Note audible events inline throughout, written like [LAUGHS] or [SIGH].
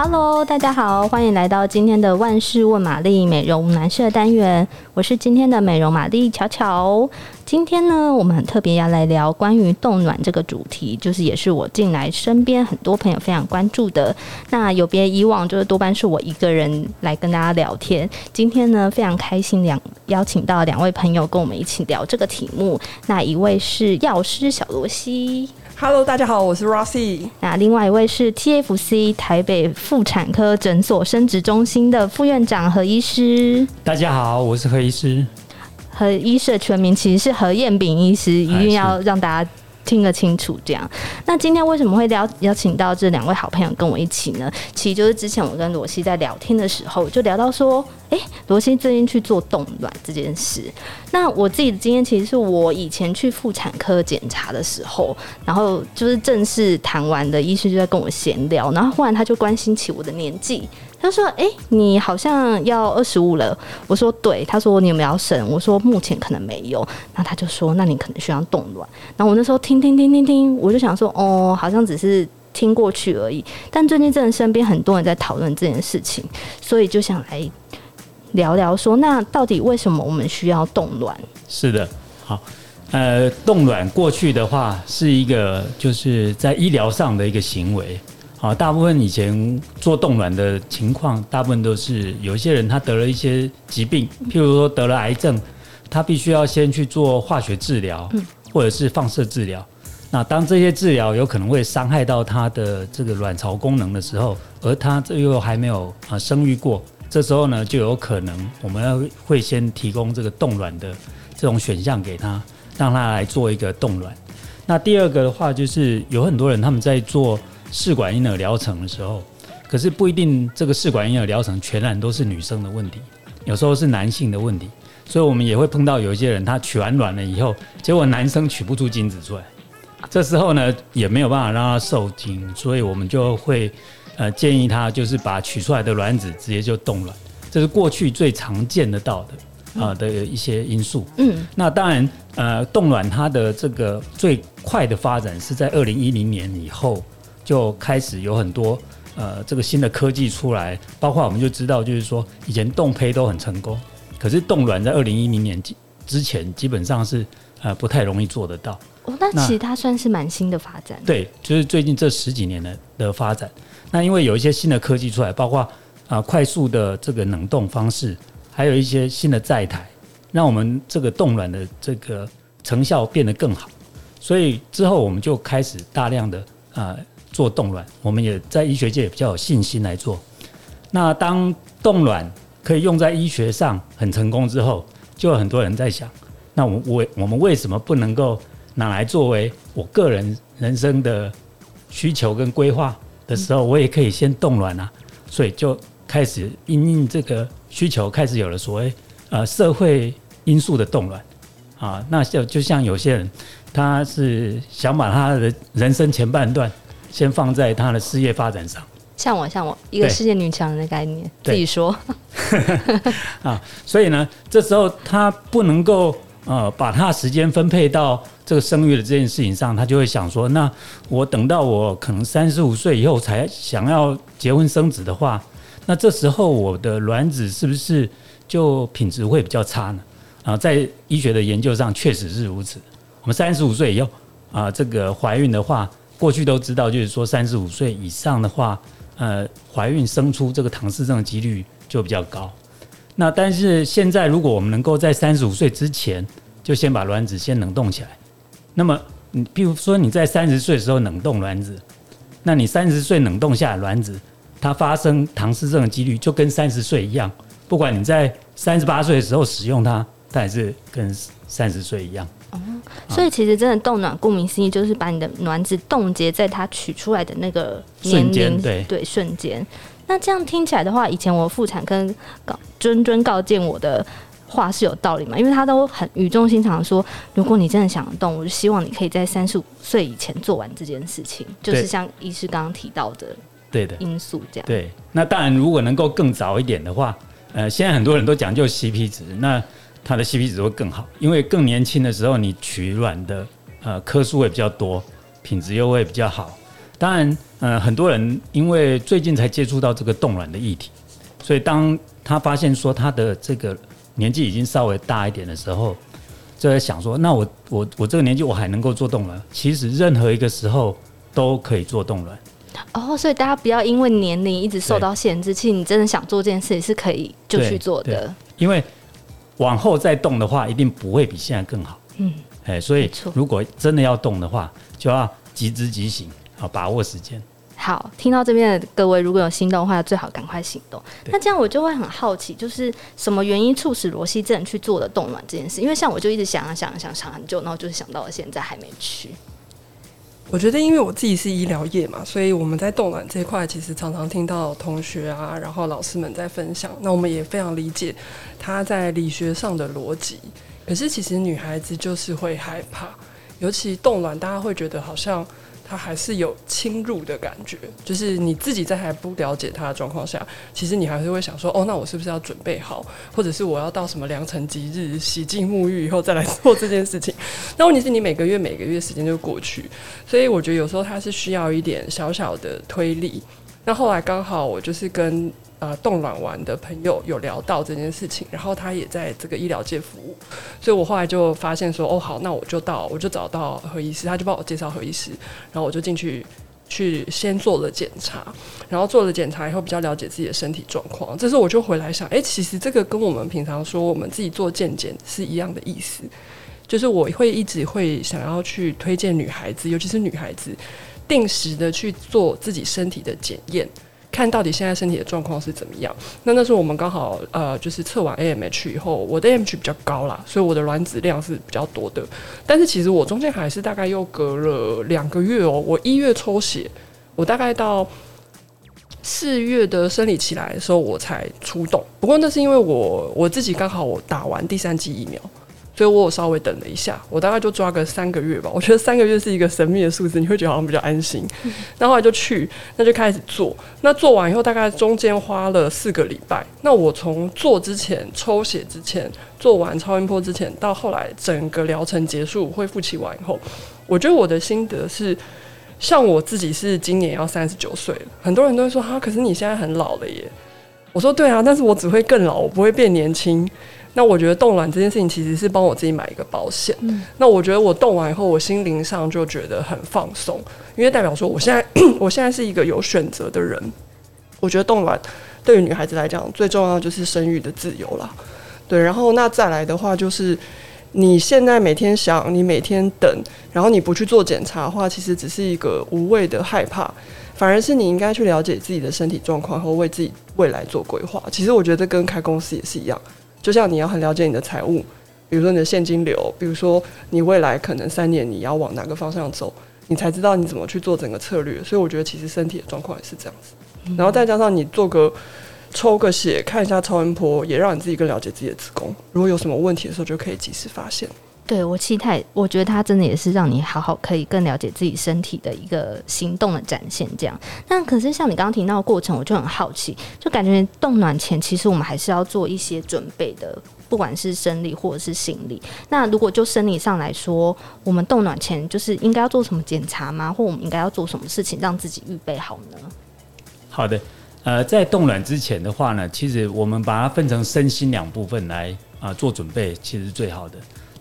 Hello，大家好，欢迎来到今天的万事问玛丽美容男士单元，我是今天的美容玛丽巧巧。今天呢，我们很特别要来聊关于冻卵这个主题，就是也是我近来身边很多朋友非常关注的。那有别以往，就是多半是我一个人来跟大家聊天。今天呢，非常开心两邀请到两位朋友跟我们一起聊这个题目。那一位是药师小罗西。Hello，大家好，我是 Rossi。那另外一位是 TFC 台北妇产科诊所生殖中心的副院长何医师。大家好，我是何医师。何医师的全名其实是何彦炳医师，一定要让大家听得清楚。这样，那今天为什么会邀邀请到这两位好朋友跟我一起呢？其实就是之前我跟罗西在聊天的时候，就聊到说。哎、欸，罗西最近去做冻卵这件事，那我自己的经验其实是我以前去妇产科检查的时候，然后就是正式谈完的医师就在跟我闲聊，然后忽然他就关心起我的年纪，他说：“哎、你好像要二十五了。”我说：“对。”他说：“你有没有要生？”我说：“目前可能没有。”那他就说：“那你可能需要冻卵。”然后我那时候听听听听听，我就想说：“哦，好像只是听过去而已。”但最近真的身边很多人在讨论这件事情，所以就想来。聊聊说，那到底为什么我们需要冻卵？是的，好，呃，冻卵过去的话是一个就是在医疗上的一个行为，好，大部分以前做冻卵的情况，大部分都是有一些人他得了一些疾病，譬如说得了癌症，他必须要先去做化学治疗，或者是放射治疗。那当这些治疗有可能会伤害到他的这个卵巢功能的时候，而他这又还没有啊生育过。这时候呢，就有可能我们要会先提供这个冻卵的这种选项给他，让他来做一个冻卵。那第二个的话，就是有很多人他们在做试管婴儿疗程的时候，可是不一定这个试管婴儿疗程全然都是女生的问题，有时候是男性的问题。所以我们也会碰到有一些人，他取完卵了以后，结果男生取不出精子出来，这时候呢也没有办法让他受精，所以我们就会。呃，建议他就是把取出来的卵子直接就冻卵，这是过去最常见得到的啊、的一些因素。嗯，那当然，呃，冻卵它的这个最快的发展是在二零一零年以后就开始有很多呃这个新的科技出来，包括我们就知道，就是说以前冻胚都很成功，可是冻卵在二零一零年之前基本上是呃不太容易做得到。哦，那其实它算是蛮新的发展。对，就是最近这十几年的的发展。那因为有一些新的科技出来，包括啊快速的这个冷冻方式，还有一些新的载台，让我们这个冻卵的这个成效变得更好。所以之后我们就开始大量的啊做冻卵，我们也在医学界也比较有信心来做。那当冻卵可以用在医学上很成功之后，就有很多人在想，那我我我们为什么不能够拿来作为我个人人生的需求跟规划？的时候，我也可以先冻卵啊，所以就开始因应这个需求，开始有了所谓呃社会因素的冻卵啊。那就就像有些人，他是想把他的人生前半段先放在他的事业发展上，像我，像我一个世界女强人的概念，自己说 [LAUGHS] 啊。所以呢，这时候他不能够呃把他的时间分配到。这个生育的这件事情上，他就会想说：那我等到我可能三十五岁以后才想要结婚生子的话，那这时候我的卵子是不是就品质会比较差呢？啊，在医学的研究上确实是如此。我们三十五岁以后啊，这个怀孕的话，过去都知道，就是说三十五岁以上的话，呃，怀孕生出这个唐氏症的几率就比较高。那但是现在，如果我们能够在三十五岁之前就先把卵子先冷冻起来。那么，你比如说你在三十岁的时候冷冻卵子，那你三十岁冷冻下的卵子，它发生唐氏症的几率就跟三十岁一样。不管你在三十八岁的时候使用它，它还是跟三十岁一样。哦，所以其实真的冻卵，顾名思义就是把你的卵子冻结在它取出来的那个年龄，对对，瞬间。那这样听起来的话，以前我妇产科告谆谆告诫我的。话是有道理嘛？因为他都很语重心长说，如果你真的想动，我就希望你可以在三十五岁以前做完这件事情。就是像医师刚刚提到的，对的因素这样。对，那当然，如果能够更早一点的话，呃，现在很多人都讲究 CP 值，那它的 CP 值会更好，因为更年轻的时候你取卵的呃颗数会比较多，品质又会比较好。当然，呃，很多人因为最近才接触到这个冻卵的议题，所以当他发现说他的这个年纪已经稍微大一点的时候，就在想说，那我我我这个年纪我还能够做冻卵？其实任何一个时候都可以做冻卵。哦，所以大家不要因为年龄一直受到限制，其实你真的想做这件事，是可以就去做的。因为往后再动的话，一定不会比现在更好。嗯，哎，所以如果真的要动的话，就要即知即行，好把握时间。好，听到这边的各位，如果有心动的话，最好赶快行动。那这样我就会很好奇，就是什么原因促使罗西镇去做的冻卵这件事？因为像我就一直想啊想啊想想很久，然后就是想到了现在还没去。我觉得，因为我自己是医疗业嘛，所以我们在动卵这块，其实常常听到同学啊，然后老师们在分享。那我们也非常理解他在理学上的逻辑。可是，其实女孩子就是会害怕，尤其动卵，大家会觉得好像。他还是有侵入的感觉，就是你自己在还不了解他的状况下，其实你还是会想说，哦，那我是不是要准备好，或者是我要到什么良辰吉日洗净沐浴以后再来做这件事情？那问题是你每个月每个月时间就过去，所以我觉得有时候它是需要一点小小的推力。那后来刚好我就是跟。呃，冻卵完的朋友有聊到这件事情，然后他也在这个医疗界服务，所以我后来就发现说，哦，好，那我就到，我就找到何医师，他就帮我介绍何医师，然后我就进去去先做了检查，然后做了检查以后比较了解自己的身体状况，这时候我就回来想，哎，其实这个跟我们平常说我们自己做健检是一样的意思，就是我会一直会想要去推荐女孩子，尤其是女孩子，定时的去做自己身体的检验。看到底现在身体的状况是怎么样？那那时候我们刚好呃，就是测完 AMH 以后，我的 AMH 比较高啦，所以我的卵子量是比较多的。但是其实我中间还是大概又隔了两个月哦、我一月抽血，我大概到四月的生理期来的时候我才出动。不过那是因为我我自己刚好我打完第三剂疫苗。所以我有稍微等了一下，我大概就抓个三个月吧。我觉得三个月是一个神秘的数字，你会觉得好像比较安心。那后来就去，那就开始做。那做完以后，大概中间花了四个礼拜。那我从做之前、抽血之前、做完超音波之前，到后来整个疗程结束、恢复期完以后，我觉得我的心得是，像我自己是今年要三十九岁了，很多人都会说哈，可是你现在很老了耶。我说对啊，但是我只会更老，我不会变年轻。那我觉得冻卵这件事情其实是帮我自己买一个保险。嗯。那我觉得我冻完以后，我心灵上就觉得很放松，因为代表说我现在 [CLEARS THROAT] 我现在是一个有选择的人。我觉得冻卵对于女孩子来讲，最重要就是生育的自由啦。对，然后那再来的话，就是你现在每天想，你每天等，然后你不去做检查的话，其实只是一个无谓的害怕，反而是你应该去了解自己的身体状况，和为自己未来做规划。其实我觉得跟开公司也是一样。就像你要很了解你的财务，比如说你的现金流，比如说你未来可能三年你要往哪个方向走，你才知道你怎么去做整个策略。所以我觉得其实身体的状况也是这样子，然后再加上你做个抽个血，看一下超音波，也让你自己更了解自己的子宫，如果有什么问题的时候就可以及时发现。对，我期待，我觉得它真的也是让你好好可以更了解自己身体的一个行动的展现。这样，那可是像你刚刚提到的过程，我就很好奇，就感觉冻卵前其实我们还是要做一些准备的，不管是生理或者是心理。那如果就生理上来说，我们冻卵前就是应该要做什么检查吗？或我们应该要做什么事情让自己预备好呢？好的，呃，在冻卵之前的话呢，其实我们把它分成身心两部分来啊、做准备，其实是最好的。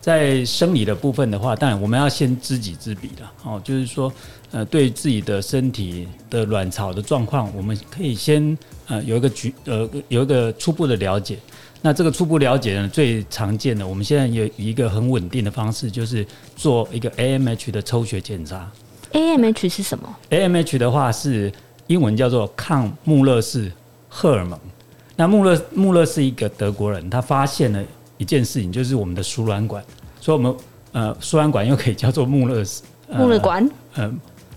在生理的部分的话，当然我们要先知己知彼了哦，就是说，呃，对自己的身体的卵巢的状况，我们可以先呃有一个局呃有一个初步的了解。那这个初步了解呢，最常见的，我们现在有一个很稳定的方式，就是做一个 AMH 的抽血检查。AMH 是什么？AMH 的话是英文叫做抗穆勒氏荷尔蒙。那穆勒穆勒是一个德国人，他发现了一件事情，就是我们的输卵管。所以，我们呃，输卵管又可以叫做穆勒氏，[LAUGHS] 穆勒管，呃，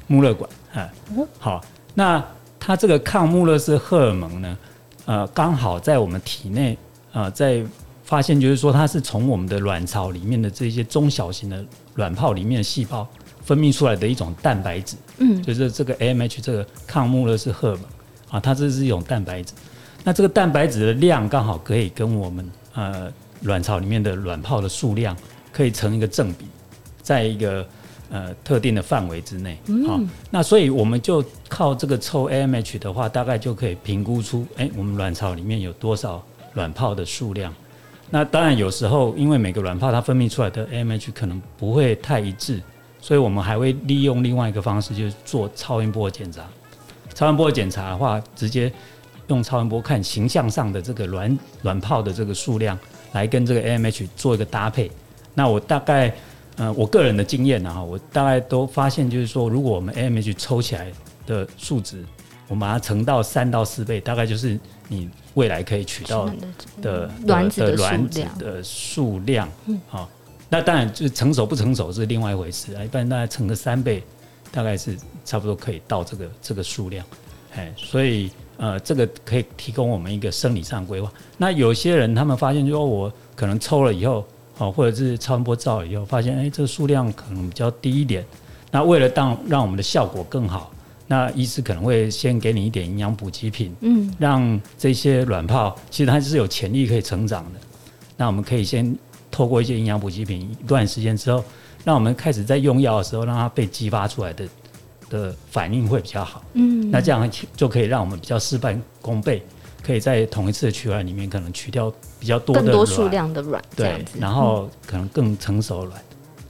穆勒管，哎，好，那它这个抗穆勒氏荷尔蒙呢，呃，刚好在我们体内，呃，在发现就是说，它是从我们的卵巢里面的这些中小型的卵泡里面的细胞分泌出来的一种蛋白质，嗯，就是这个 AMH 这个抗穆勒氏荷尔蒙啊，它这是一种蛋白质，那这个蛋白质的量刚好可以跟我们呃卵巢里面的卵泡的数量。可以成一个正比，在一个呃特定的范围之内。好、嗯，那所以我们就靠这个抽 AMH 的话，大概就可以评估出，哎、欸，我们卵巢里面有多少卵泡的数量。那当然有时候因为每个卵泡它分泌出来的 AMH 可能不会太一致，所以我们还会利用另外一个方式，就是做超音波检查。超音波检查的话，直接用超音波看形象上的这个卵卵泡的这个数量，来跟这个 AMH 做一个搭配。那我大概，呃，我个人的经验啊，我大概都发现，就是说，如果我们 AMH 抽起来的数值，我们把它乘到三到四倍，大概就是你未来可以取到的卵子的卵子的数量。嗯好，那当然就是成熟不成熟是另外一回事啊。一般大概乘个三倍，大概是差不多可以到这个这个数量。哎，所以呃，这个可以提供我们一个生理上规划。那有些人他们发现，就说我可能抽了以后。哦，或者是超声波照了以后发现，哎，这个数量可能比较低一点。那为了让让我们的效果更好，那医师可能会先给你一点营养补给品，嗯，让这些卵泡其实它是有潜力可以成长的。那我们可以先透过一些营养补给品一段时间之后，让我们开始在用药的时候，让它被激发出来的的反应会比较好。嗯，那这样就可以让我们比较事半功倍。可以在同一次的取卵里面，可能取掉比较多的更多数量的卵，对，然后可能更成熟的卵，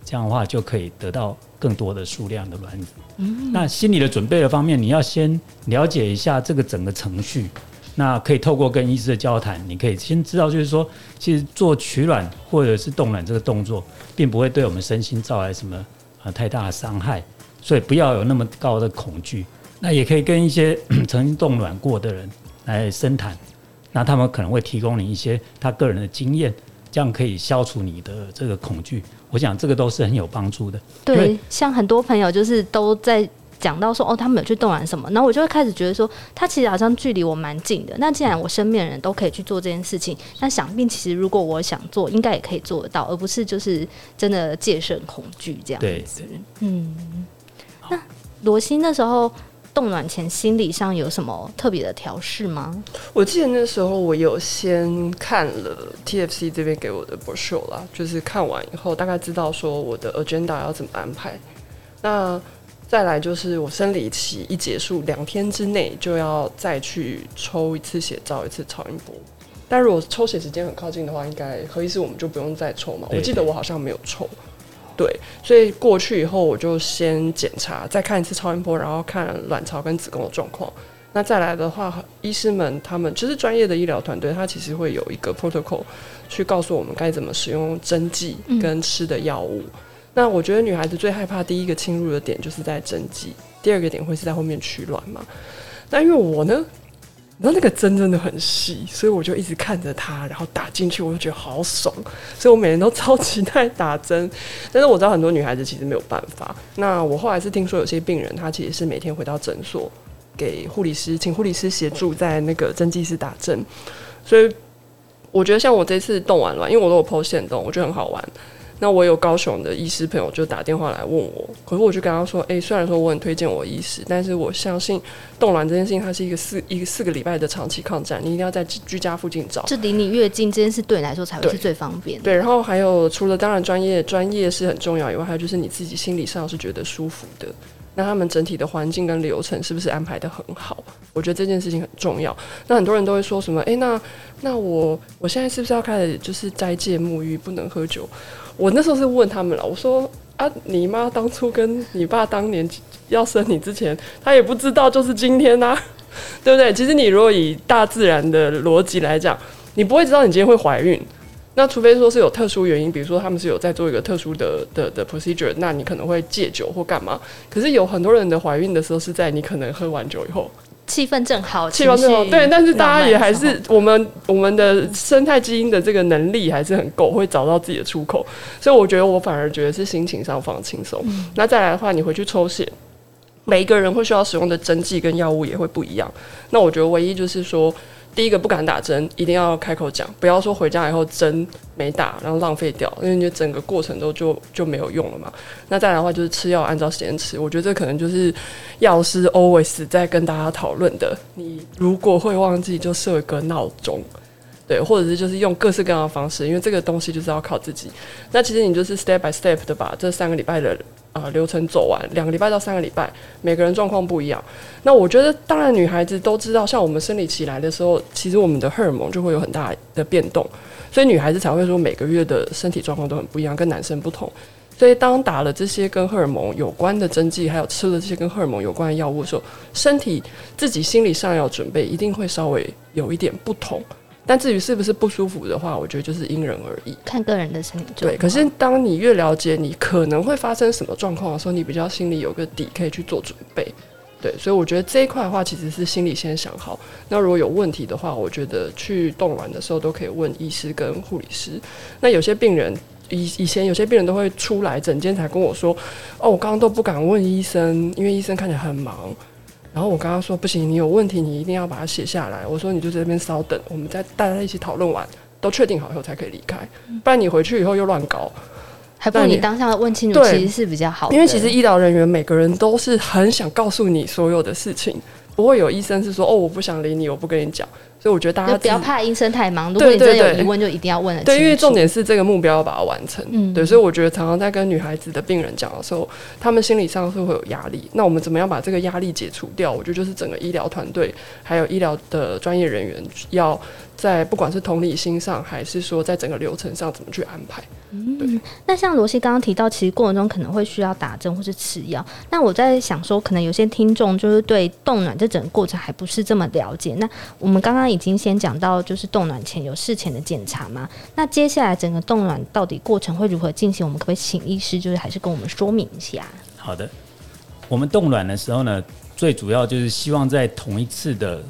这样的话就可以得到更多的数量的卵子。嗯，那心理的准备的方面，你要先了解一下这个整个程序。那可以透过跟医师的交谈，你可以先知道，就是说，其实做取卵或者是冻卵这个动作，并不会对我们身心造来什么呃太大的伤害，所以不要有那么高的恐惧。那也可以跟一些 [CLEARS THROAT] 曾经冻卵过的人。来深谈，那他们可能会提供你一些他个人的经验，这样可以消除你的这个恐惧。我想这个都是很有帮助的。对，像很多朋友就是都在讲到说，哦，他们有去冻卵什么，然后我就会开始觉得说，他其实好像距离我蛮近的。那既然我身边的人都可以去做这件事情，那想必其实如果我想做，应该也可以做得到，而不是就是真的戒慎恐惧这样子。对，嗯。那罗西那时候。冻卵前心理上有什么特别的调试吗？我记得那时候我有先看了 TFC 这边给我的 brochure 啦，就是看完以后大概知道说我的 agenda 要怎么安排。那再来就是我生理期一结束，两天之内就要再去抽一次血，照一次超音波。但如果抽血时间很靠近的话，应该何医师我们就不用再抽嘛？我记得我好像没有抽。对，所以过去以后我就先检查，再看一次超音波，然后看卵巢跟子宫的状况。那再来的话，医师们他们就是专业的医疗团队，他其实会有一个 protocol 去告诉我们该怎么使用针剂跟吃的药物。嗯。那我觉得女孩子最害怕第一个侵入的点就是在针剂，第二个点会是在后面取卵嘛。那因为我呢。然后那个针真的很细，所以我就一直看着它，然后打进去，我就觉得好爽，所以我每天都超期待打针。但是我知道很多女孩子其实没有办法。那我后来是听说有些病人，他其实是每天回到诊所，给护理师请护理师协助在那个针剂室打针。所以我觉得像我这次动完了，因为我都有剖线动，我觉得很好玩。那我有高雄的医师朋友就打电话来问我，可是我就跟他说，诶、欸，虽然说我很推荐我医师，但是我相信冻卵这件事情，它是一个四一个四个礼拜的长期抗战，你一定要在居家附近找，就离你越近，这件事对你来说才会是最方便。对，然后还有除了当然专业专业是很重要以外，还有就是你自己心理上是觉得舒服的。那他们整体的环境跟流程是不是安排的很好？我觉得这件事情很重要。那很多人都会说什么？诶、欸，那那我我现在是不是要开始就是斋戒沐浴，不能喝酒？我那时候是问他们了，我说啊，你妈当初跟你爸当年要生你之前，他也不知道就是今天呐、[LAUGHS] 对不对？其实你如果以大自然的逻辑来讲，你不会知道你今天会怀孕。那除非说是有特殊原因，比如说他们是有在做一个特殊的的的 procedure，那你可能会戒酒或干嘛。可是有很多人的怀孕的时候是在你可能喝完酒以后，气氛正好，气氛正好。对，但是大家也还是我们我们的生态基因的这个能力还是很够，会找到自己的出口。所以我觉得我反而觉得是心情上放轻松。嗯。那再来的话，你回去抽血，每一个人会需要使用的针剂跟药物也会不一样。那我觉得唯一就是说。第一个不敢打针，一定要开口讲，不要说回家以后针没打，然后浪费掉，因为你整个过程都就就没有用了嘛。那再来的话就是吃药按照时间吃，我觉得这可能就是药师 always 在跟大家讨论的。你如果会忘记，就设一个闹钟。对，或者是就是用各式各样的方式，因为这个东西就是要靠自己。那其实你就是 step by step 的把这三个礼拜的呃流程走完，两个礼拜到三个礼拜，每个人状况不一样。那我觉得，当然女孩子都知道，像我们生理期来的时候，其实我们的荷尔蒙就会有很大的变动，所以女孩子才会说每个月的身体状况都很不一样，跟男生不同。所以，当打了这些跟荷尔蒙有关的针剂，还有吃了这些跟荷尔蒙有关的药物的时候，身体自己心理上要准备，一定会稍微有一点不同。但至于是不是不舒服的话，我觉得就是因人而异，看个人的身体状况。对，可是当你越了解你可能会发生什么状况的时候，你比较心里有个底，可以去做准备。对，所以我觉得这一块的话，其实是心里先想好。那如果有问题的话，我觉得去冻卵的时候都可以问医师跟护理师。那有些病人。以以前有些病人都会出来诊间才跟我说，哦，我刚刚都不敢问医生，因为医生看起来很忙。然后我刚刚说不行，你有问题你一定要把它写下来。我说你就在这边稍等，我们再大家一起讨论完，都确定好以后才可以离开，不然你回去以后又乱搞。还不如你当下问清楚，其实是比较好的。因为其实医疗人员每个人都是很想告诉你所有的事情，不会有医生是说哦，我不想理你，我不跟你讲。所以我觉得大家不要怕医生太忙，如果你真的有疑问，就一定要问。对，因为重点是这个目标要把它完成。嗯，对，所以我觉得常常在跟女孩子的病人讲的时候，他们心理上是会有压力。那我们怎么样把这个压力解除掉？我觉得就是整个医疗团队还有医疗的专业人员要。在不管是同理心上，还是说在整个流程上怎么去安排？嗯，那像罗西刚刚提到，其实过程中可能会需要打针或是吃药。那我在想说，可能有些听众就是对冻卵这整个过程还不是这么了解。那我们刚刚已经先讲到，就是冻卵前有事前的检查嘛。那接下来整个冻卵到底过程会如何进行？我们可不可以请医师就是还是跟我们说明一下？好的，我们冻卵的时候呢，最主要就是希望在同一次的。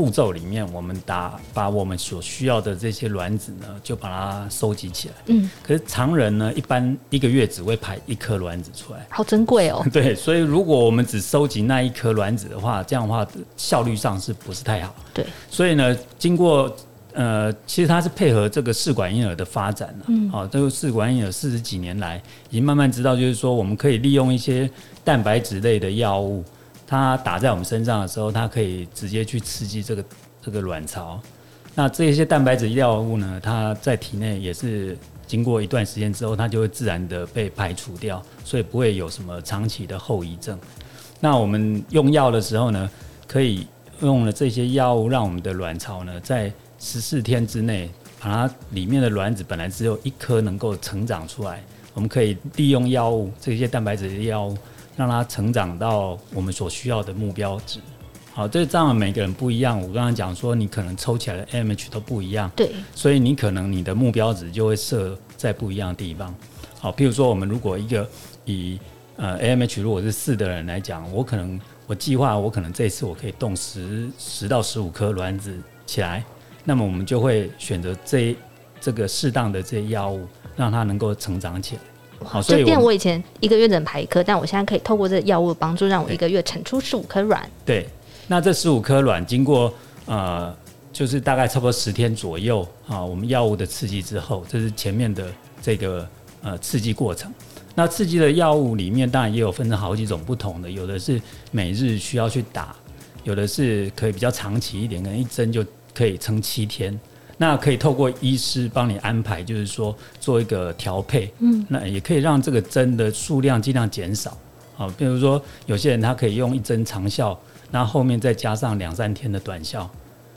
步骤里面，我们打把我们所需要的这些卵子呢，就把它收集起来。嗯，可是常人呢，一般一个月只会排一颗卵子出来，好珍贵哦。[LAUGHS] 对，所以如果我们只收集那一颗卵子的话，这样的话效率上是不是太好？对，所以呢，经过呃，其实它是配合这个试管婴儿的发展了。嗯，好，这个试管婴儿四十几年来，已经慢慢知道，就是说我们可以利用一些蛋白质类的药物。它打在我们身上的时候，它可以直接去刺激这个这个卵巢。那这些蛋白质药物呢，它在体内也是经过一段时间之后，它就会自然的被排除掉，所以不会有什么长期的后遗症。那我们用药的时候呢，可以用了这些药物，让我们的卵巢呢，在十四天之内，把它里面的卵子本来只有一颗能够成长出来，我们可以利用药物这些蛋白质药物。让它成长到我们所需要的目标值。好，这当然每个人不一样。我刚刚讲说，你可能抽起来的 AMH 都不一样，对，所以你可能你的目标值就会设在不一样的地方。好，譬如说，我们如果一个以呃 AMH 如果是四的人来讲，我可能我计划我可能这一次我可以动十十到十五颗卵子起来，那么我们就会选择这这个适当的这些药物，让它能够成长起来。好，所以变我以前一个月只能排一颗，但我现在可以透过这个药物的帮助，让我一个月产出十五颗卵。对，那这十五颗卵经过呃，就是大概差不多十天左右啊，我们药物的刺激之后，这是前面的这个呃刺激过程。那刺激的药物里面当然也有分成好几种不同的，有的是每日需要去打，有的是可以比较长期一点，可能一针就可以撑七天。那可以透过医师帮你安排，就是说做一个调配，嗯，那也可以让这个针的数量尽量减少，啊，比如说有些人他可以用一针长效，那后面再加上两三天的短效，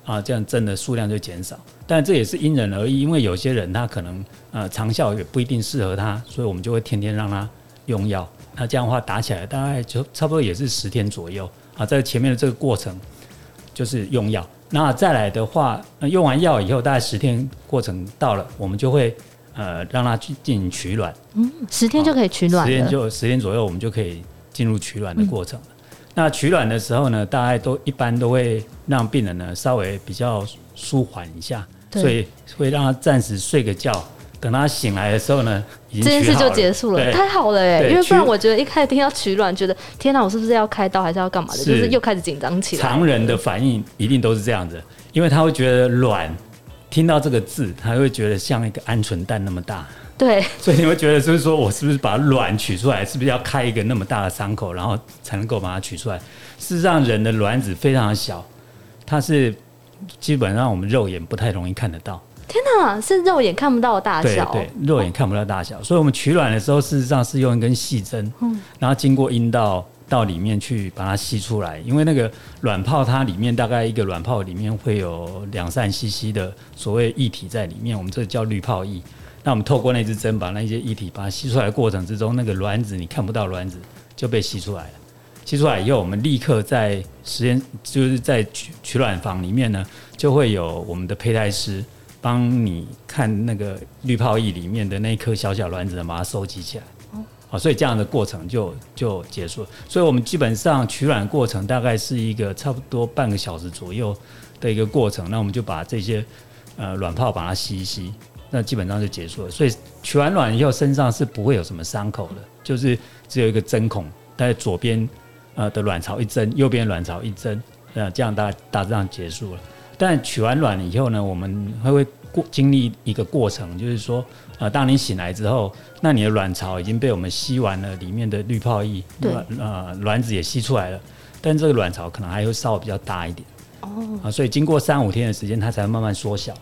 啊，这样针的数量就减少。但这也是因人而异，因为有些人他可能呃长效也不一定适合他，所以我们就会天天让他用药。那这样的话打起来大概就差不多也是十天左右啊，在前面的这个过程就是用药。那再来的话，用完药以后，大概十天过程到了，我们就会呃让他去进行取卵。嗯，十天就可以取卵。十天就十天左右，我们就可以进入取卵的过程。嗯、那取卵的时候呢，大概都一般都会让病人呢稍微比较舒缓一下，所以会让他暂时睡个觉。等他醒来的时候呢，已经这件事就结束了，太好了哎！因为不然我觉得一开始听到取卵，觉得天哪，我是不是要开刀，还是要干嘛的？是就是又开始紧张起来。常人的反应一定都是这样子，因为他会觉得卵，听到这个字，他会觉得像一个鹌鹑蛋那么大。对，所以你会觉得就是说我是不是把卵取出来，是不是要开一个那么大的伤口，然后才能够把它取出来？事实上，人的卵子非常的小，它是基本上我们肉眼不太容易看得到。天哪，是肉眼看不到的大小。对对，肉眼看不到大小，所以我们取卵的时候，事实上是用一根细针，嗯，然后经过阴道到里面去把它吸出来。因为那个卵泡它里面大概一个卵泡里面会有两三 CC 的所谓液体在里面，我们这个叫滤泡液。那我们透过那支针把那些液体把它吸出来的过程之中，那个卵子你看不到卵子就被吸出来了。吸出来以后，我们立刻在实验就是在取取卵房里面呢，就会有我们的胚胎师。帮你看那个滤泡液里面的那一颗小小卵子，把它收集起来。好，所以这样的过程就就结束了。所以我们基本上取卵过程大概是一个差不多半个小时左右的一个过程。那我们就把这些呃卵泡把它吸一吸，那基本上就结束了。所以取完卵以后身上是不会有什么伤口的，就是只有一个针孔，在左边呃的卵巢一针，右边卵巢一针，呃这样大大致上结束了。但取完卵以后呢，我们还会过经历一个过程，就是说，呃，当你醒来之后，那你的卵巢已经被我们吸完了，里面的滤泡液，卵呃卵子也吸出来了，但这个卵巢可能还会稍微比较大一点，哦，啊，所以经过三五天的时间，它才会慢慢缩小。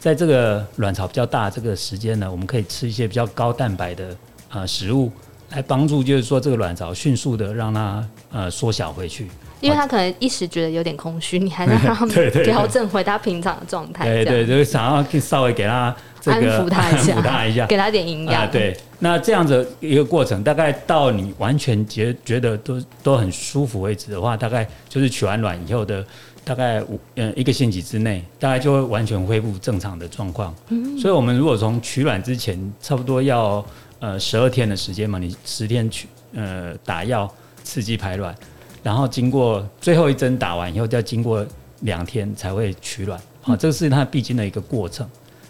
在这个卵巢比较大这个时间呢，我们可以吃一些比较高蛋白的呃食物，来帮助，就是说这个卵巢迅速的让它呃缩小回去。因为他可能一时觉得有点空虚，你还能 [LAUGHS] 让他调整回他平常的状态。对对，就是想要稍微给他这个安抚他一下，安抚他一下，给他点营养。对，那这样子一个过程，大概到你完全觉觉得都都很舒服为止的话，大概就是取完卵以后的大概五嗯一个星期之内，大概就会完全恢复正常的状况。嗯，所以我们如果从取卵之前，差不多要呃十二天的时间嘛，你十天取呃打药刺激排卵。然后经过最后一针打完以后，再经过两天才会取卵，好，这个是它必经的一个过程。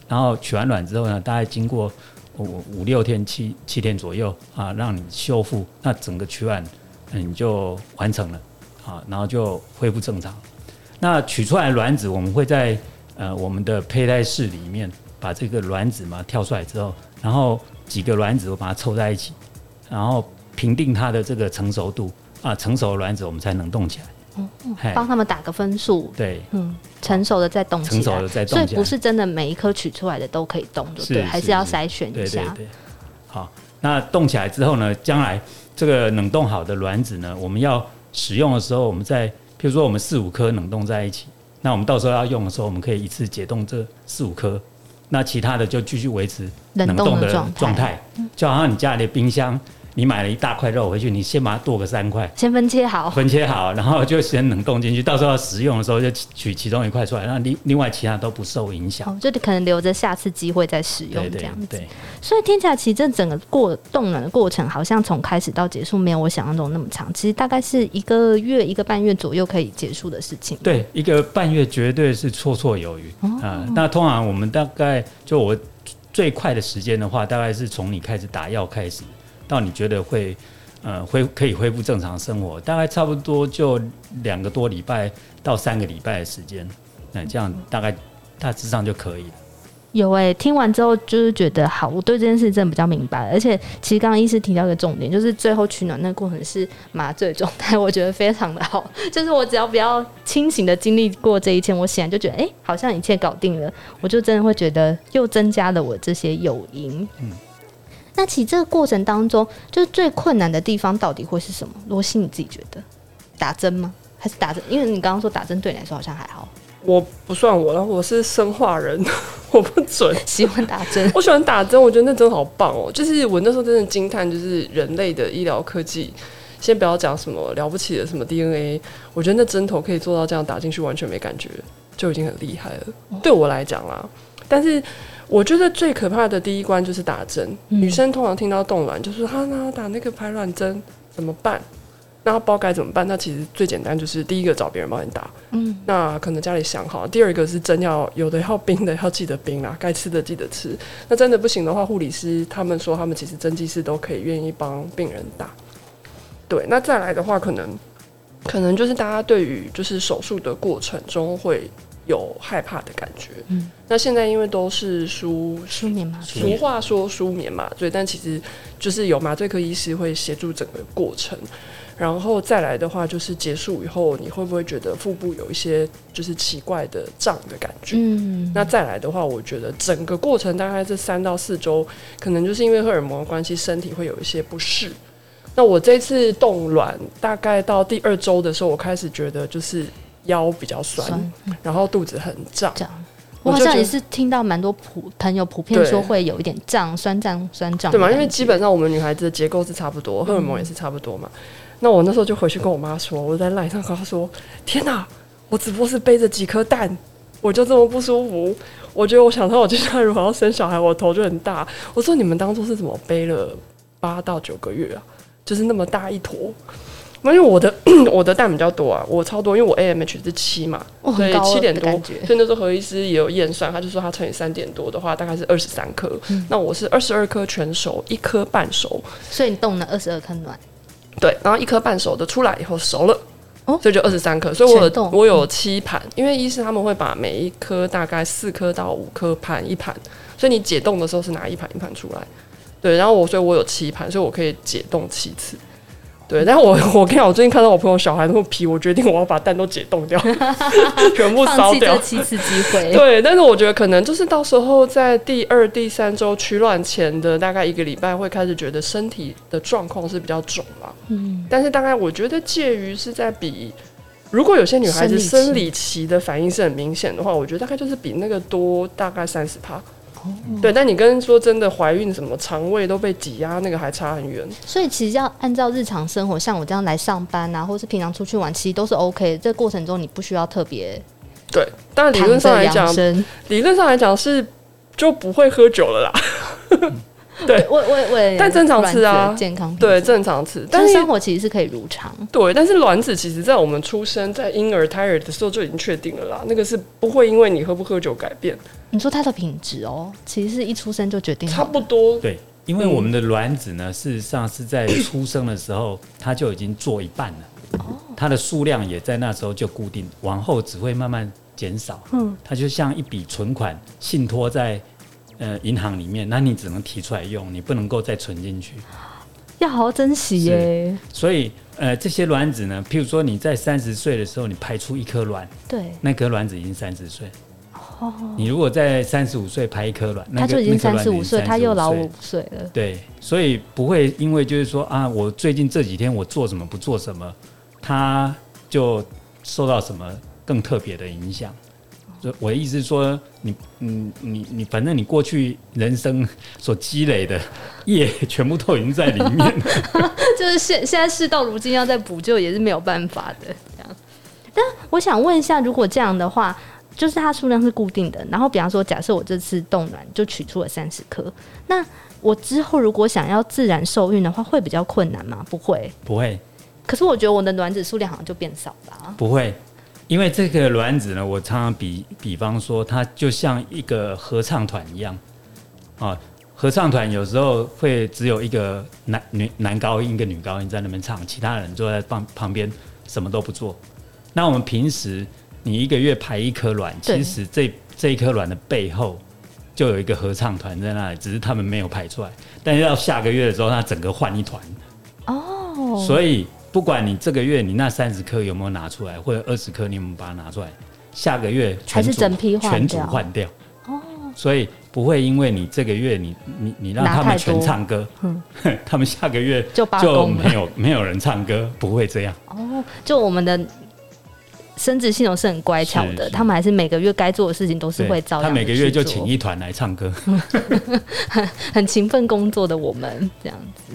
然后取完卵之后呢，大概经过五五六天、七七天左右啊，让你修复，那整个取卵嗯你就完成了，啊，然后就恢复正常。那取出来的卵子，我们会在呃我们的胚胎室里面把这个卵子嘛跳出来之后，然后几个卵子我把它凑在一起，然后评定它的这个成熟度。啊，成熟的卵子我们才能冻起来。嗯嗯，帮他们打个分数。对，嗯，成熟的再冻起来。成熟的再冻起来。所以不是真的每一颗取出来的都可以冻，对，对，还是要筛选一下。对对对。好，那冻起来之后呢，将来这个冷冻好的卵子呢，我们要使用的时候，我们在，譬如说我们四五颗冷冻在一起，那我们到时候要用的时候，我们可以一次解冻这四五颗，那其他的就继续维持冷冻的状态，就好像你家里的冰箱。你买了一大块肉回去，你先把它剁个三块，先分切好，分切好，然后就先冷冻进去，到时候要食用的时候就取其中一块出来，那另另外其他都不受影响。哦，就可能留着下次机会再使用这样子。对，对，对，所以听起来其实这整个过冻卵的过程，好像从开始到结束没有我想象中那么长，其实大概是一个月一个半月左右可以结束的事情。对，一个半月绝对是绰绰有余啊，哦呃。那通常我们大概就我最快的时间的话，大概是从你开始打药开始，到你觉得会。呃，恢可以恢复正常生活，大概差不多就两个多礼拜到三个礼拜的时间，那这样大概大致上就可以了。有哎、欸，听完之后就是觉得好，我对这件事真的比较明白。而且其实刚刚医师提到一个重点，就是最后取暖那个过程是麻醉状态，我觉得非常的好。就是我只要比较清醒的经历过这一切，我显然就觉得哎、欸，好像一切搞定了，我就真的会觉得又增加了我这些诱因。嗯。那其实这个过程当中，就是最困难的地方到底会是什么？罗西，你自己觉得打针吗？还是打针？因为你刚刚说打针对你来说好像还好。我不算我了，我是生化人，[LAUGHS] 我不准。喜欢打针，我喜欢打针，我觉得那针好棒哦。就是我那时候真的惊叹，就是人类的医疗科技。先不要讲什么了不起的什么 DNA，我觉得那针头可以做到这样打进去完全没感觉，就已经很厉害了。哦。对我来讲啦，但是。我觉得最可怕的第一关就是打针。嗯、女生通常听到冻卵，就是：“哈，那打那个排卵针怎么办？那不知道该怎么办？”那其实最简单就是第一个找别人帮你打。嗯，那可能家里想好。第二个是针要有的要冰的，要记得冰啦，该吃的记得吃。那真的不行的话，护理师他们说他们其实针剂师都可以愿意帮病人打。对，那再来的话，可能可能就是大家对于就是手术的过程中会。有害怕的感觉，嗯，那现在因为都是舒舒眠嘛，俗话说舒眠麻醉，但其实就是有麻醉科医师会协助整个过程。然后再来的话，就是结束以后，你会不会觉得腹部有一些就是奇怪的胀的感觉？嗯，那再来的话，我觉得整个过程大概这三到四周，可能就是因为荷尔蒙的关系，身体会有一些不适。那我这次冻卵大概到第二周的时候，我开始觉得就是腰比较酸，酸然后肚子很胀。我好像也是听到蛮多普朋友普遍说会有一点胀、酸胀、酸胀，对嘛？因为基本上我们女孩子的结构是差不多，荷尔蒙也是差不多嘛。嗯、那我那时候就回去跟我妈说，我在赖上跟她说：“天哪，我只不过是背着几颗蛋，我就这么不舒服。我觉得我想到我接下来如果要生小孩，我头就很大。我说你们当初是怎么背了八到九个月啊？”就是那么大一坨，因为我的 [CLEARS THROAT] 我的蛋比较多啊，我超多，因为我 AMH 是七嘛，哦、所以七点多，所以那时候何医师也有验算，他就说他乘以三点多的话，大概是二十三颗。嗯、那我是二十二颗全熟，一颗半熟，所以你冻了二十二颗卵，对，然后一颗半熟的出来以后熟了，哦，所以就二十三颗，所以我我有七盘，因为医师他们会把每一颗大概四颗到五颗盘一盘，所以你解冻的时候是拿一盘一盘出来。对，然后我所以，我有七盘，所以我可以解冻七次。对，但是我 [LAUGHS] 我跟你讲，我最近看到我朋友小孩那么皮，我决定我要把蛋都解冻掉，[LAUGHS] 全部烧掉。七次机会。对，但是我觉得可能就是到时候在第二、第三周取卵前的大概一个礼拜，会开始觉得身体的状况是比较肿了。嗯。但是大概我觉得介于是在比，如果有些女孩子生理期的反应是很明显的话，我觉得大概就是比那个多大概三十趴。对，但你跟说真的怀孕什么肠胃都被挤压，那个还差很远。所以其实要按照日常生活，像我这样来上班啊，或是平常出去玩，其实都是 OK 的。这个过程中你不需要特别对，但理论上来讲，理论上来讲是就不会喝酒了啦。[LAUGHS] 对，我我我，但正常吃啊，健康对正常吃，但是生活其实是可以如常。对，但是卵子其实在我们出生在婴儿胎儿的时候就已经确定了啦，那个是不会因为你喝不喝酒改变。你说它的品质哦，其实是一出生就决定了，差不多。对，因为我们的卵子呢，事实上是在出生的时候它就已经做一半了，哦，它的数量也在那时候就固定，往后只会慢慢减少。嗯，它就像一笔存款信托在。呃，银行里面，那你只能提出来用，你不能够再存进去，要好好珍惜耶。所以，呃，这些卵子呢，譬如说你在三十岁的时候，你排出一颗卵，对，那颗卵子已经三十岁。哦，你如果在三十五岁排一颗卵，那就已经三十五岁，他又老五岁了。对，所以不会因为就是说啊，我最近这几天我做什么不做什么，他就受到什么更特别的影响。我的意思是说，你，你，你，你，反正你过去人生所积累的业，全部都已经在里面了。[LAUGHS] 就是现现在事到如今要再补救也是没有办法的。这样，但我想问一下，如果这样的话，就是它数量是固定的，然后比方说，假设我这次冻卵就取出了三十颗，那我之后如果想要自然受孕的话，会比较困难吗？不会，不会。可是我觉得我的卵子数量好像就变少了。啊不会。因为这个卵子呢，我常常比比方说，它就像一个合唱团一样啊。合唱团有时候会只有一个男女男高音，一个女高音在那边唱，其他人坐在旁旁边什么都不做。那我们平时你一个月排一颗卵，其实这这一颗卵的背后就有一个合唱团在那里，只是他们没有排出来。但是到下个月的时候，它整个换一团哦，所以。不管你这个月你那三十颗有没有拿出来，或者二十颗你有没有把它拿出来，下个月还是整批全组换掉哦。所以不会因为你这个月你你你让他们全唱歌，嗯，[LAUGHS] 他们下个月就就没有没有人唱歌，不会这样哦。就我们的生殖系统是很乖巧的，他们还是每个月该做的事情都是会照样。他每个月就请一团来唱歌，很 [LAUGHS] 很勤奋工作的我们这样子。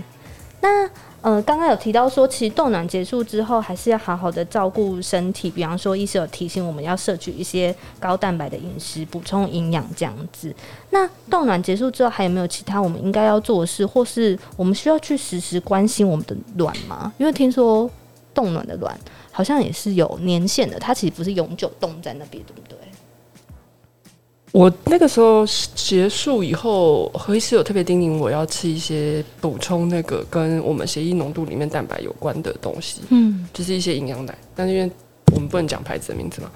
那。呃，刚刚有提到说，其实冻卵结束之后，还是要好好的照顾身体。比方说，医师有提醒我们要摄取一些高蛋白的饮食，补充营养这样子。那冻卵结束之后，还有没有其他我们应该要做的事，或是我们需要去时时关心我们的卵吗？因为听说冻卵的卵好像也是有年限的，它其实不是永久冻在那边，对不对？我那个时候结束以后，何医师有特别叮咛我要吃一些补充那个跟我们血液浓度里面蛋白有关的东西，嗯，就是一些营养奶。但是因为我们不能讲牌子的名字嘛，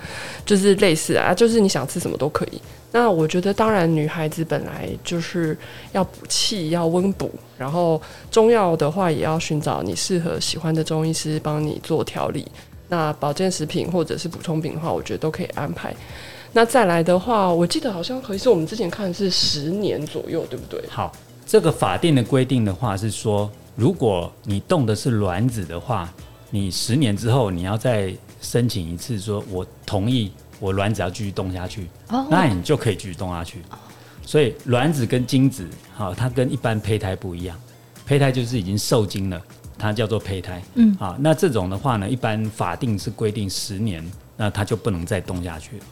就是类似啊，就是你想吃什么都可以。那我觉得，当然女孩子本来就是要补气，要温补，然后中药的话也要寻找你适合喜欢的中医师帮你做调理。那保健食品或者是补充品的话，我觉得都可以安排。那再来的话，我记得好像可以是我们之前看的是十年左右，对不对？好，这个法定的规定的话是说，如果你冻的是卵子的话，你十年之后你要再申请一次，说我同意我卵子要继续冻下去，哦，那你就可以继续冻下去。所以卵子跟精子，好，它跟一般胚胎不一样，胚胎就是已经受精了。它叫做胚胎，嗯，啊，那这种的话呢，一般法定是规定十年，那它就不能再冻下去了。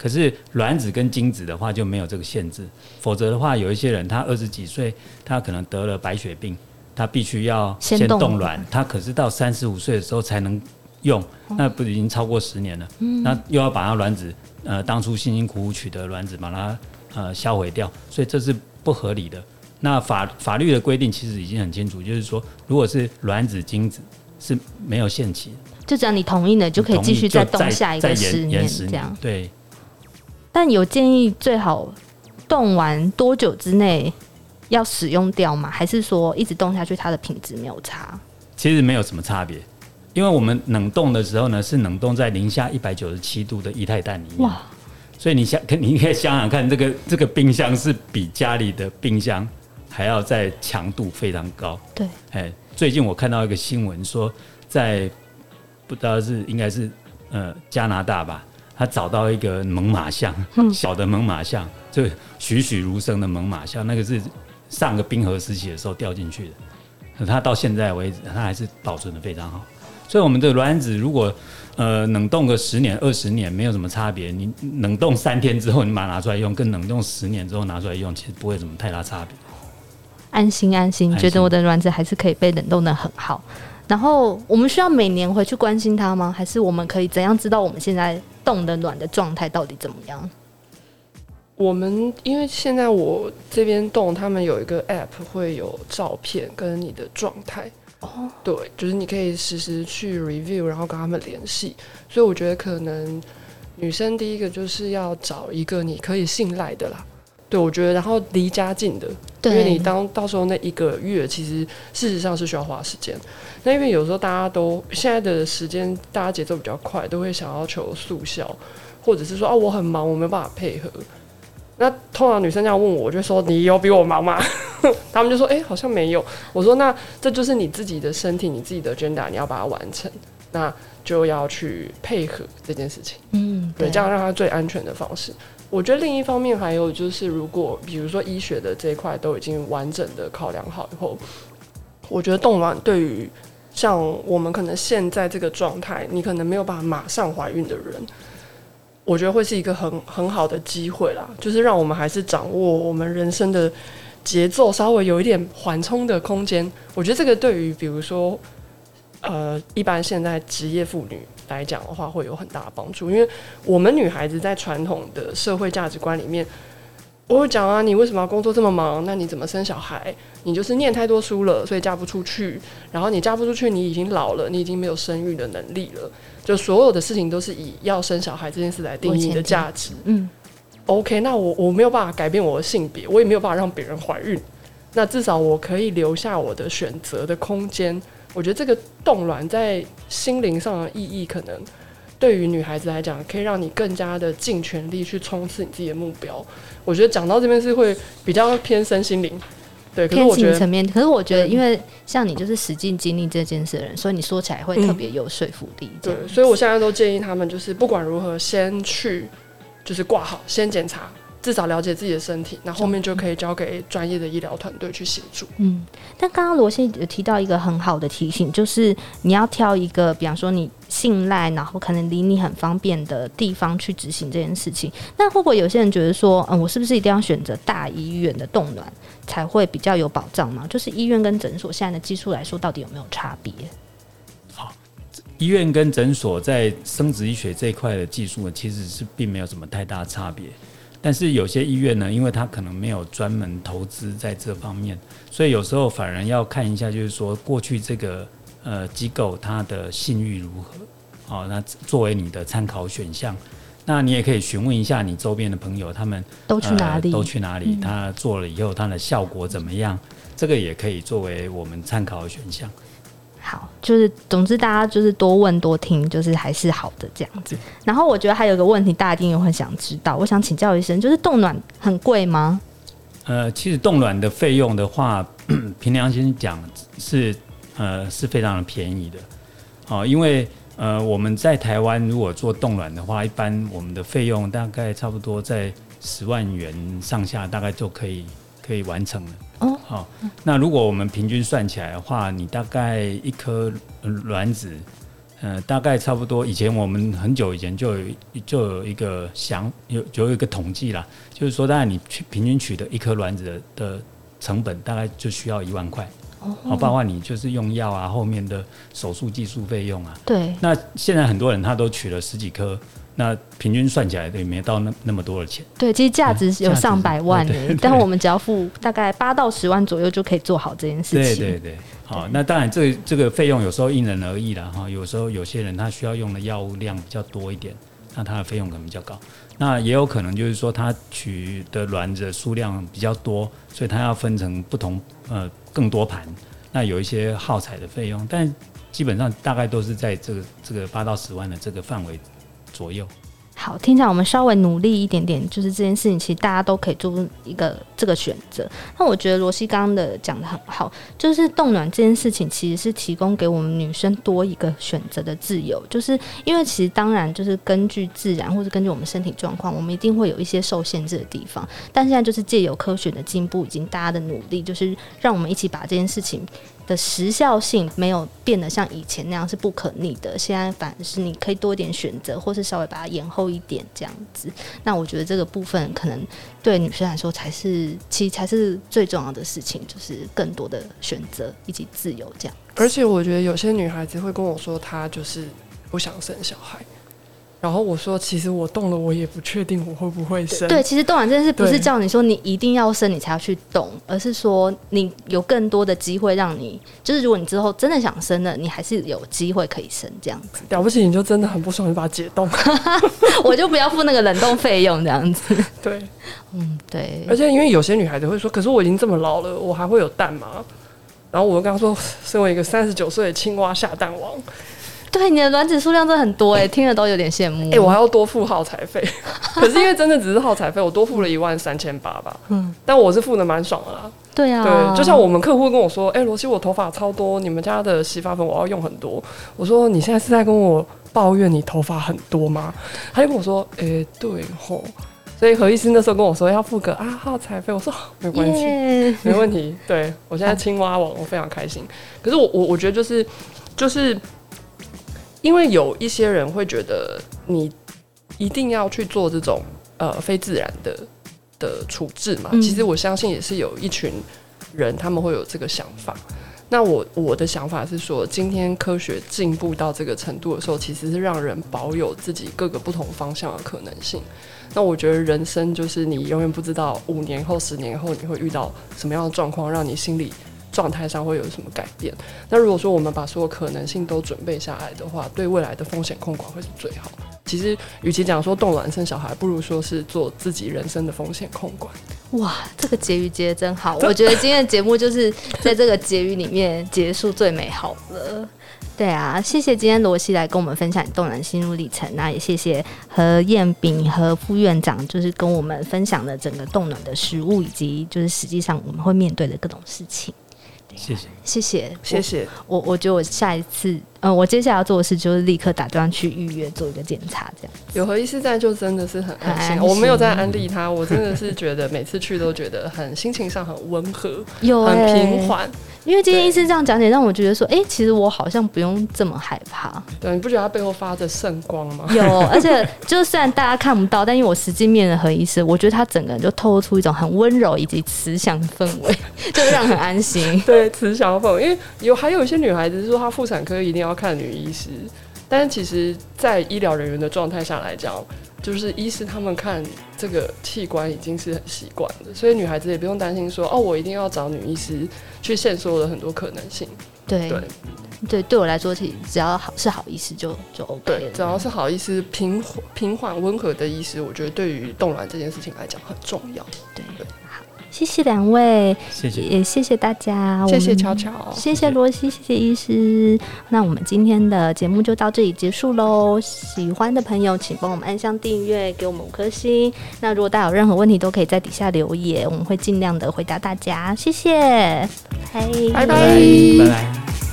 可是卵子跟精子的话就没有这个限制，否则的话，有一些人他二十几岁，他可能得了白血病，他必须要先冻卵，他可是到三十五岁的时候才能用，那不已经超过十年了？嗯，那又要把他卵子，呃，当初辛辛苦苦取得卵子，把它呃销毁掉，所以这是不合理的。那法法律的规定其实已经很清楚，就是说，如果是卵子、精子是没有限期，就只要你同意了，就可以继续再冻下一个十年这样。对。但有建议最好冻完多久之内要使用掉吗？还是说一直冻下去它的品质没有差？其实没有什么差别，因为我们冷冻的时候呢，是冷冻在零下一百九十七度的液态氮里面。哇！所以你想，你可以想想看，这个这个冰箱是比家里的冰箱。还要在强度非常高。对，哎，最近我看到一个新闻说，在不知道是应该是呃加拿大吧，他找到一个猛犸象，[LAUGHS] 小的猛犸象，就栩栩如生的猛犸象，那个是上个冰河时期的时候掉进去的，可它到现在为止，它还是保存的非常好。所以我们的卵子如果呃冷冻个十年、二十年没有什么差别，你冷冻三天之后你把它拿出来用，跟冷冻十年之后拿出来用，其实不会有什么太大差别。安心安心，觉得我的卵子还是可以被冷冻的很好。然后我们需要每年回去关心它吗？还是我们可以怎样知道我们现在冻的暖的状态到底怎么样？我们因为现在我这边冻，他们有一个 app 会有照片跟你的状态。哦，对，就是你可以实时去 review，然后跟他们联系。所以我觉得可能女生第一个就是要找一个你可以信赖的啦。对，我觉得，然后离家近的，因为你当到时候那一个月，其实事实上是需要花时间。那因为有时候大家都现在的时间，大家节奏比较快，都会想要求速效，或者是说啊，我很忙，我没有办法配合。那通常女生这样问我，我就说你有比我忙吗？[LAUGHS] 他们就说哎，好像没有。我说那这就是你自己的身体，你自己的 agenda，你要把它完成，那就要去配合这件事情。嗯，对，这样让它最安全的方式。我觉得另一方面还有就是，如果比如说医学的这一块都已经完整的考量好以后，我觉得冻卵对于像我们可能现在这个状态，你可能没有办法马上怀孕的人，我觉得会是一个很很好的机会啦，就是让我们还是掌握我们人生的节奏，稍微有一点缓冲的空间。我觉得这个对于比如说。呃，一般现在职业妇女来讲的话，会有很大的帮助，因为我们女孩子在传统的社会价值观里面，我会讲啊，你为什么要工作这么忙？那你怎么生小孩？你就是念太多书了，所以嫁不出去。然后你嫁不出去，你已经老了，你已经没有生育的能力了。就所有的事情都是以要生小孩这件事来定义你的价值。嗯，OK，那我我没有办法改变我的性别，我也没有办法让别人怀孕。那至少我可以留下我的选择的空间。我觉得这个冻卵在心灵上的意义，可能对于女孩子来讲，可以让你更加的尽全力去冲刺你自己的目标。我觉得讲到这边是会比较偏身心灵，对，可是我觉得层面。可是我觉得，因为像你就是实际经历这件事的人，所以你说起来会特别有说服力。对，所以我现在都建议他们，就是不管如何，先去就是挂号，先检查。至少了解自己的身体，那后面就可以交给专业的医疗团队去协助。嗯，但刚刚罗先有提到一个很好的提醒，就是你要挑一个，比方说你信赖，然后可能离你很方便的地方去执行这件事情。那会不会有些人觉得说，嗯，我是不是一定要选择大医院的冻卵才会比较有保障吗？就是医院跟诊所现在的技术来说，到底有没有差别？好，医院跟诊所在生殖医学这一块的技术呢，其实是并没有什么太大差别。但是有些医院呢，因为他可能没有专门投资在这方面，所以有时候反而要看一下，就是说过去这个呃机构它的信誉如何哦，那作为你的参考选项。那你也可以询问一下你周边的朋友，他们都去哪里？呃、都去哪里？嗯、他做了以后，他的效果怎么样？这个也可以作为我们参考的选项。好，就是总之大家就是多问多听，就是还是好的这样子。然后我觉得还有个问题，大家一定也会想知道，我想请教医生，就是冻卵很贵吗？呃，其实冻卵的费用的话，凭良心讲是呃是非常便宜的。哦，因为呃我们在台湾如果做冻卵的话，一般我们的费用大概差不多在十万元上下，大概就可以可以完成了。哦，好，那如果我们平均算起来的话，你大概一颗卵子，呃，大概差不多。以前我们很久以前就有就有一个想有就有一个统计啦，就是说，当然你取平均取得一颗卵子的的成本，大概就需要一万块。哦，包括你就是用药啊，后面的手术技术费用啊。对。那现在很多人他都取了十几颗。那平均算起来也没到那那么多的钱。对，其实价值有上百万但我们只要付大概八到十万左右就可以做好这件事情。对对对，好，那当然这、这个费用有时候因人而异啦哈，有时候有些人他需要用的药物量比较多一点，那他的费用可能比较高。那也有可能就是说他取的卵子数量比较多，所以他要分成不同呃更多盘，那有一些耗材的费用，但基本上大概都是在这个这个八到十万的这个范围左右。好，听起来我们稍微努力一点点，就是这件事情，其实大家都可以做一个这个选择。那我觉得罗西刚刚的讲得很好，就是冻卵这件事情其实是提供给我们女生多一个选择的自由，就是因为其实当然就是根据自然或者根据我们身体状况，我们一定会有一些受限制的地方。但现在就是借由科学的进步，以及大家的努力，就是让我们一起把这件事情。的时效性没有变得像以前那样是不可逆的，现在反而是你可以多一点选择，或是稍微把它延后一点这样子。那我觉得这个部分可能对女生来说才是，其实才是最重要的事情，就是更多的选择以及自由这样。而且我觉得有些女孩子会跟我说，她就是不想生小孩。然后我说，其实我动了，我也不确定我会不会生。对，其实冻卵这件事不是叫你说你一定要生，你才要去动，而是说你有更多的机会让你，就是如果你之后真的想生了，你还是有机会可以生这样子。了不起，你就真的很不爽，你把它解冻，[LAUGHS] 我就不要付那个冷冻费用这样子。[LAUGHS] 对，嗯，对。而且因为有些女孩子会说，可是我已经这么老了，我还会有蛋吗？然后我就跟她说，身为一个三十九岁的青蛙下蛋王。[LAUGHS] 对，你的卵子数量真的很多哎，听了都有点羡慕。哎、欸，我还要多付耗材费，[LAUGHS] 可是因为真的只是耗材费，我多付了一万三千八吧。嗯，但我是付的蛮爽的啦。对啊，对，就像我们客户跟我说，哎、欸，罗西，我头发超多，你们家的洗发粉我要用很多。我说，你现在是在跟我抱怨你头发很多吗？他就跟我说，哎、欸，对吼。所以何医师那时候跟我说要付个啊耗材费，我说没关系.没问题。对，我现在青蛙王，我非常开心。可是我我我觉得就是就是。因为有一些人会觉得你一定要去做这种呃非自然的的处置嘛，其实我相信也是有一群人他们会有这个想法。那我我的想法是说，今天科学进步到这个程度的时候，其实是让人保有自己各个不同方向的可能性。那我觉得人生就是你永远不知道五年后、十年后你会遇到什么样的状况，让你心里。状态上会有什么改变？那如果说我们把所有可能性都准备下来的话，对未来的风险控管会是最好。其实，与其讲说冻卵生小孩，不如说是做自己人生的风险控管。哇，这个结语结得真好！[LAUGHS] 我觉得今天的节目就是在这个结语里面结束最美好了。对啊，谢谢今天罗西来跟我们分享冻卵心路历程，那也谢谢何彦炳和副院长，就是跟我们分享了整个冻卵的食物，以及就是实际上我们会面对的各种事情。谢谢，谢谢，谢谢。我我觉得我下一次，嗯，我接下来要做的事就是立刻打电话去预约做一个检查，这样。有何医师在就真的是很安心。我没有在安利他，我真的是觉得每次去都觉得很心情上很温和，[LAUGHS] 有、欸、很平缓。因为今天医生这样讲解，让我觉得说，哎、欸，其实我好像不用这么害怕。对，你不觉得他背后发着圣光吗？有，而且就虽然大家看不到，但因为我实际面的何医师，我觉得他整个人就透露出一种很温柔以及慈祥的氛围，[LAUGHS] 就让人很安心。[LAUGHS] 对，慈祥的氛围，因为有还有一些女孩子说她妇产科一定要看女医师，但是其实，在医疗人员的状态下来讲。就是医师他们看这个器官已经是很习惯的，所以女孩子也不用担心说哦，我一定要找女医师去线索了很多可能性。对对对，对我来说，其实只要好是好医师就就 OK 对，只要是好医师，平平缓温和的医师，我觉得对于冻卵这件事情来讲很重要。对对。谢谢两位，谢谢，也谢谢大家，谢谢乔乔，谢谢罗西，谢谢医师。那我们今天的节目就到这里结束喽。喜欢的朋友，请帮我们按下订阅，给我们五颗星。那如果大家有任何问题，都可以在底下留言，我们会尽量的回答大家。谢谢，拜拜拜，拜拜。